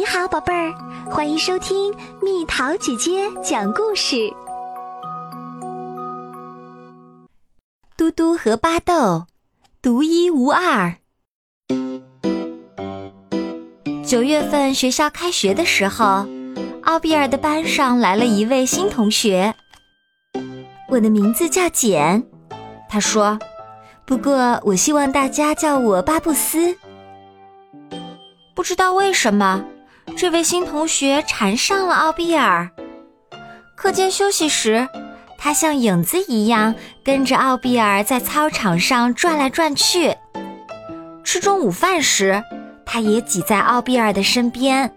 你好，宝贝儿，欢迎收听蜜桃姐姐讲故事。嘟嘟和巴豆，独一无二。九月份学校开学的时候，奥比尔的班上来了一位新同学。我的名字叫简，他说。不过我希望大家叫我巴布斯。不知道为什么，这位新同学缠上了奥比尔。课间休息时，他像影子一样跟着奥比尔在操场上转来转去。吃中午饭时，他也挤在奥比尔的身边。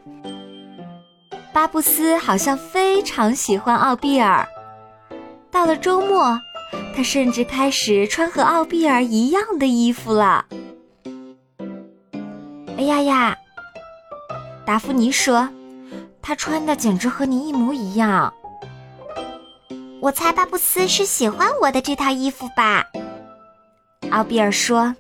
巴布斯好像非常喜欢奥比尔。到了周末，他甚至开始穿和奥比尔一样的衣服了。哎呀呀！达芙妮说：“他穿的简直和你一模一样。”我猜巴布斯是喜欢我的这套衣服吧？奥比尔说。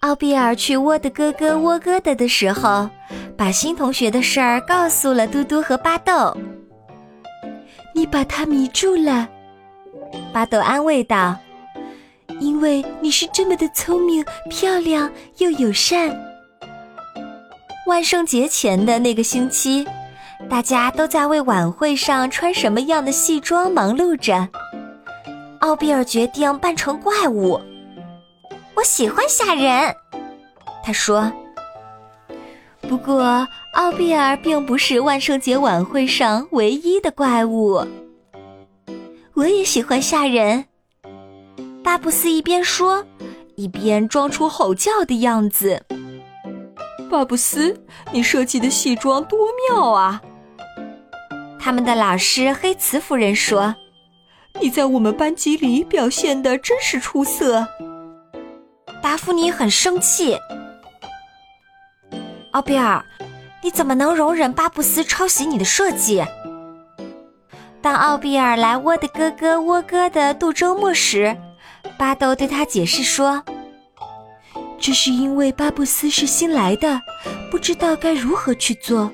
奥比尔去窝的哥哥窝哥的的时候，把新同学的事儿告诉了嘟嘟和巴豆。你把他迷住了，巴豆安慰道：“因为你是这么的聪明、漂亮又友善。”万圣节前的那个星期，大家都在为晚会上穿什么样的戏装忙碌着。奥比尔决定扮成怪物。我喜欢吓人，他说。不过，奥比尔并不是万圣节晚会上唯一的怪物。我也喜欢吓人。巴布斯一边说，一边装出吼叫的样子。巴布斯，你设计的戏装多妙啊！他们的老师黑茨夫人说：“你在我们班级里表现的真是出色。”达芙妮很生气。奥比尔，你怎么能容忍巴布斯抄袭你的设计？当奥比尔来窝的哥哥窝哥的度周末时，巴豆对他解释说。这是因为巴布斯是新来的，不知道该如何去做。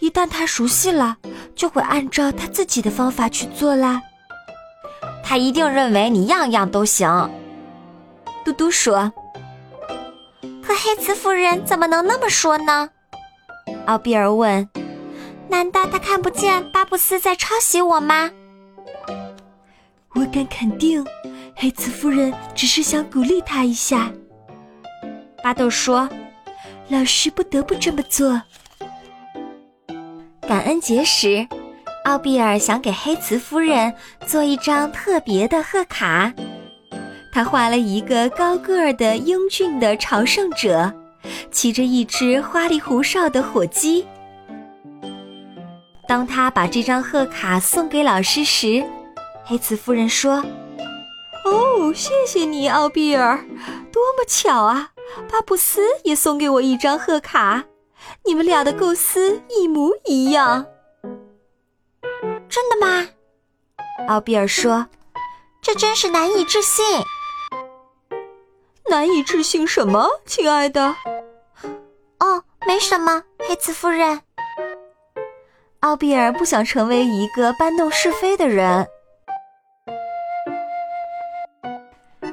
一旦他熟悉了，就会按照他自己的方法去做啦。他一定认为你样样都行。嘟嘟说：“可黑茨夫人怎么能那么说呢？”奥比尔问：“难道他看不见巴布斯在抄袭我吗？”我敢肯定，黑茨夫人只是想鼓励他一下。巴豆说：“老师不得不这么做。”感恩节时，奥比尔想给黑茨夫人做一张特别的贺卡。他画了一个高个儿的英俊的朝圣者，骑着一只花里胡哨的火鸡。当他把这张贺卡送给老师时，黑茨夫人说：“哦，谢谢你，奥比尔，多么巧啊！”巴布斯也送给我一张贺卡，你们俩的构思一模一样。真的吗？奥比尔说：“这真是难以置信。”难以置信什么，亲爱的？哦，没什么，黑茨夫人。奥比尔不想成为一个搬弄是非的人。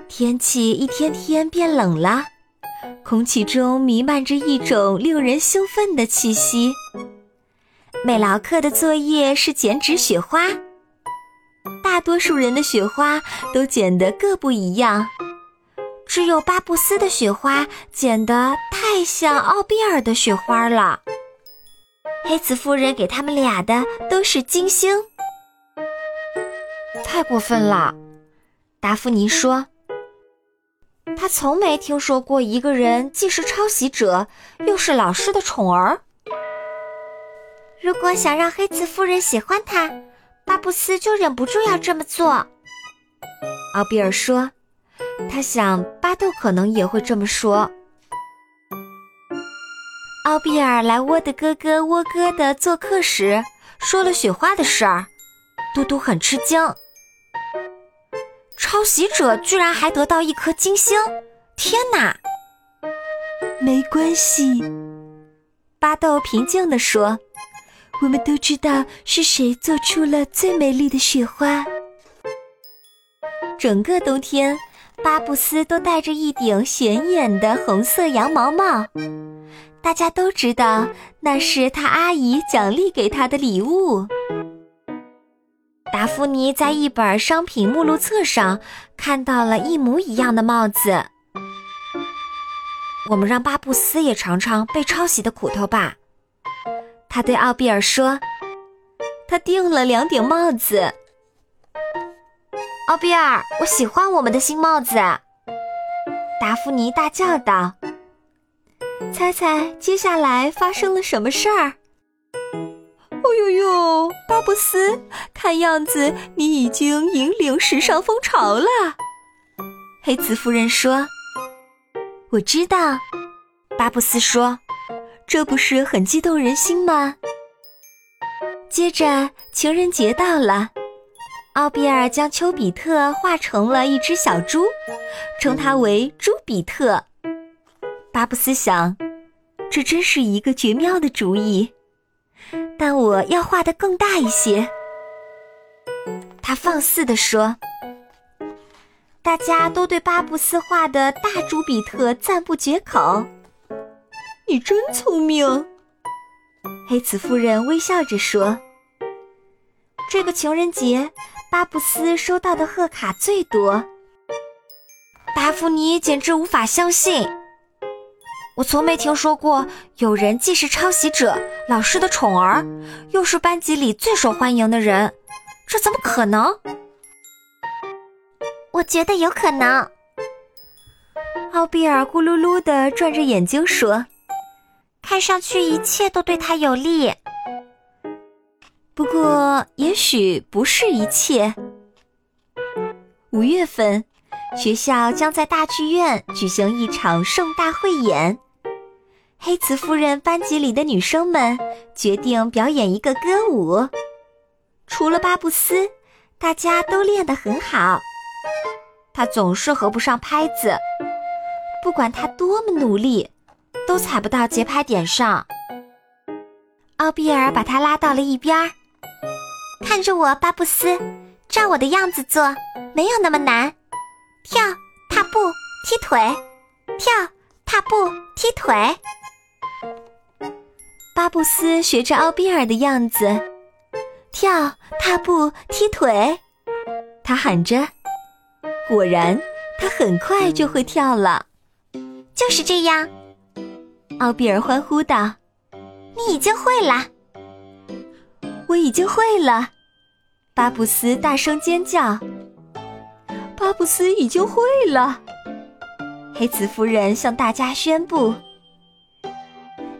天气一天天变冷了。空气中弥漫着一种令人兴奋的气息。美劳课的作业是剪纸雪花，大多数人的雪花都剪得各不一样，只有巴布斯的雪花剪得太像奥比尔的雪花了。黑茨夫人给他们俩的都是金星，太过分了，达芙妮说。他从没听说过一个人既是抄袭者，又是老师的宠儿。如果想让黑子夫人喜欢他，巴布斯就忍不住要这么做。奥比尔说：“他想巴豆可能也会这么说。”奥比尔来沃的哥哥沃哥的做客时，说了雪花的事儿，嘟嘟很吃惊。抄袭者居然还得到一颗金星！天哪！没关系，巴豆平静地说：“我们都知道是谁做出了最美丽的雪花。”整个冬天，巴布斯都戴着一顶显眼的红色羊毛帽，大家都知道那是他阿姨奖励给他的礼物。达芙妮在一本商品目录册上看到了一模一样的帽子。我们让巴布斯也尝尝被抄袭的苦头吧，他对奥比尔说。他订了两顶帽子。奥比尔，我喜欢我们的新帽子！达芙妮大叫道。猜猜接下来发生了什么事儿？呦呦，巴布斯，看样子你已经引领时尚风潮了。黑子夫人说：“我知道。”巴布斯说：“这不是很激动人心吗？”接着，情人节到了。奥比尔将丘比特画成了一只小猪，称它为猪比特。巴布斯想，这真是一个绝妙的主意，但我要画的更大一些。他放肆地说：“大家都对巴布斯画的大朱比特赞不绝口。”你真聪明，黑子夫人微笑着说：“这个情人节。”巴布斯收到的贺卡最多，达芙妮简直无法相信。我从没听说过有人既是抄袭者、老师的宠儿，又是班级里最受欢迎的人，这怎么可能？我觉得有可能。奥比尔咕噜噜地转着眼睛说：“看上去一切都对他有利。”不过，也许不是一切。五月份，学校将在大剧院举行一场盛大汇演。黑瓷夫人班级里的女生们决定表演一个歌舞。除了巴布斯，大家都练得很好。他总是合不上拍子，不管他多么努力，都踩不到节拍点上。奥比尔把他拉到了一边儿。看着我，巴布斯，照我的样子做，没有那么难。跳，踏步，踢腿，跳，踏步，踢腿。巴布斯学着奥比尔的样子，跳，踏步，踢腿。他喊着，果然，他很快就会跳了。就是这样，奥比尔欢呼道：“你已经会了。”我已经会了，巴布斯大声尖叫。巴布斯已经会了，黑子夫人向大家宣布：“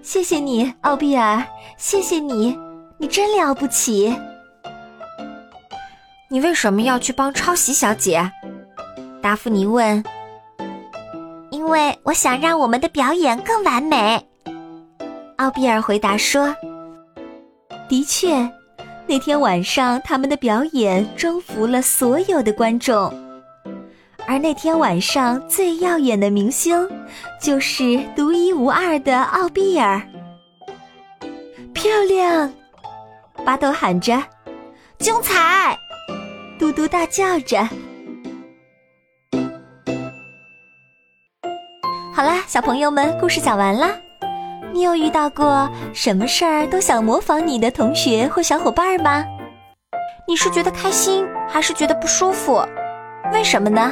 谢谢你，奥比尔，谢谢你，你真了不起。”你为什么要去帮抄袭小姐？达芙妮问。因为我想让我们的表演更完美，奥比尔回答说。的确。那天晚上，他们的表演征服了所有的观众，而那天晚上最耀眼的明星，就是独一无二的奥比尔。漂亮！巴豆喊着，精彩！嘟嘟大叫着。好啦，小朋友们，故事讲完啦。你有遇到过什么事儿都想模仿你的同学或小伙伴吗？你是觉得开心，还是觉得不舒服？为什么呢？